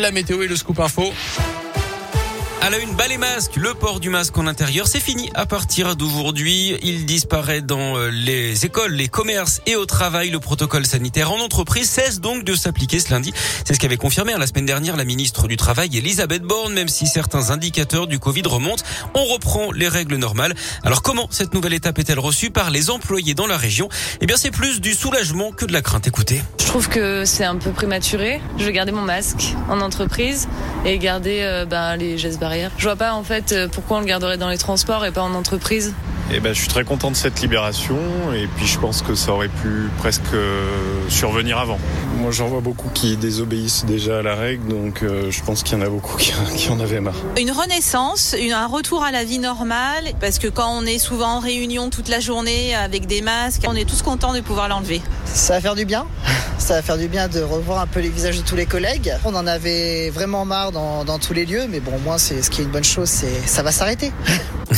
La météo et le scoop info. À la une, bas les masques. Le port du masque en intérieur, c'est fini à partir d'aujourd'hui. Il disparaît dans euh, les écoles, les commerces et au travail. Le protocole sanitaire en entreprise cesse donc de s'appliquer ce lundi. C'est ce qu'avait confirmé hein, la semaine dernière la ministre du Travail, Elisabeth Borne. Même si certains indicateurs du Covid remontent, on reprend les règles normales. Alors comment cette nouvelle étape est-elle reçue par les employés dans la région? Eh bien, c'est plus du soulagement que de la crainte. Écoutez. Je trouve que c'est un peu prématuré. Je vais garder mon masque en entreprise et garder euh, ben, les gestes barrières. Je vois pas en fait euh, pourquoi on le garderait dans les transports et pas en entreprise. Eh ben, je suis très content de cette libération et puis je pense que ça aurait pu presque euh, survenir avant. Moi j'en vois beaucoup qui désobéissent déjà à la règle donc euh, je pense qu'il y en a beaucoup qui, qui, en avaient marre. Une renaissance, une, un retour à la vie normale parce que quand on est souvent en réunion toute la journée avec des masques, on est tous contents de pouvoir l'enlever. Ça va faire du bien ça va faire du bien de revoir un peu les visages de tous les collègues. On en avait vraiment marre dans, dans tous les lieux, mais bon, moi, c'est ce qui est une bonne chose, c'est ça va s'arrêter.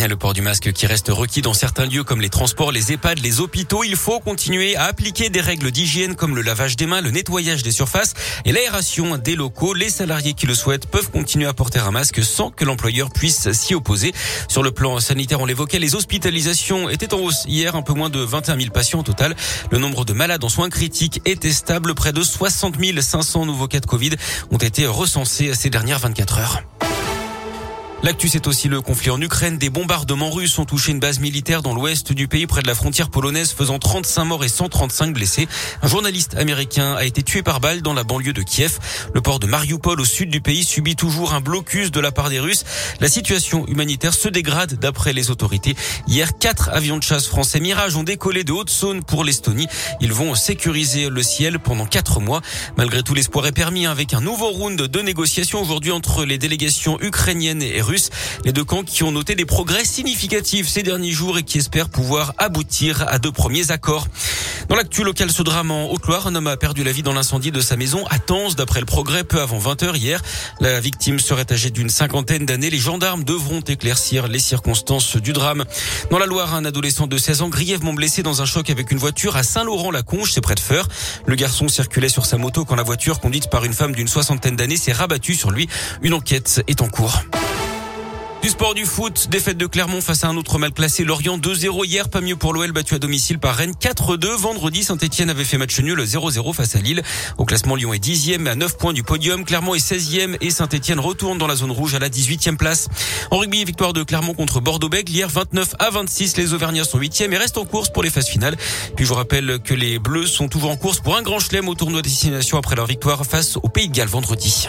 Le port du masque qui reste requis dans certains lieux comme les transports, les EHPAD, les hôpitaux. Il faut continuer à appliquer des règles d'hygiène comme le lavage des mains, le nettoyage des surfaces et l'aération des locaux. Les salariés qui le souhaitent peuvent continuer à porter un masque sans que l'employeur puisse s'y opposer. Sur le plan sanitaire, on l'évoquait, les hospitalisations étaient en hausse hier, un peu moins de 21 000 patients au total. Le nombre de malades en soins critiques était stable. Près de 60 500 nouveaux cas de Covid ont été recensés ces dernières 24 heures. L'actu, c'est aussi le conflit en Ukraine. Des bombardements russes ont touché une base militaire dans l'ouest du pays, près de la frontière polonaise, faisant 35 morts et 135 blessés. Un journaliste américain a été tué par balle dans la banlieue de Kiev. Le port de Mariupol, au sud du pays, subit toujours un blocus de la part des Russes. La situation humanitaire se dégrade d'après les autorités. Hier, quatre avions de chasse français Mirage ont décollé de Haute-Saône pour l'Estonie. Ils vont sécuriser le ciel pendant quatre mois. Malgré tout, l'espoir est permis avec un nouveau round de négociations aujourd'hui entre les délégations ukrainiennes et russes les deux camps qui ont noté des progrès significatifs ces derniers jours et qui espèrent pouvoir aboutir à deux premiers accords. Dans l'actu local, ce drame en Haute-Loire, un homme a perdu la vie dans l'incendie de sa maison à Tens, d'après le progrès, peu avant 20h hier. La victime serait âgée d'une cinquantaine d'années. Les gendarmes devront éclaircir les circonstances du drame. Dans la Loire, un adolescent de 16 ans grièvement blessé dans un choc avec une voiture à Saint-Laurent-la-Conche, c'est près de Feur. Le garçon circulait sur sa moto quand la voiture conduite par une femme d'une soixantaine d'années s'est rabattue sur lui. Une enquête est en cours. Du sport du foot, défaite de Clermont face à un autre mal classé, Lorient 2-0 hier, pas mieux pour l'OL battu à domicile par Rennes 4-2. Vendredi, Saint-Etienne avait fait match nul 0-0 face à Lille. Au classement, Lyon est 10e à 9 points du podium, Clermont est 16e et Saint-Etienne retourne dans la zone rouge à la 18e place. En rugby, victoire de Clermont contre Bordeaux-Bègles hier 29 à 26. Les Auvergnats sont 8e et restent en course pour les phases finales. Puis je vous rappelle que les Bleus sont toujours en course pour un grand chelem au tournoi destination après leur victoire face au Pays de Galles vendredi.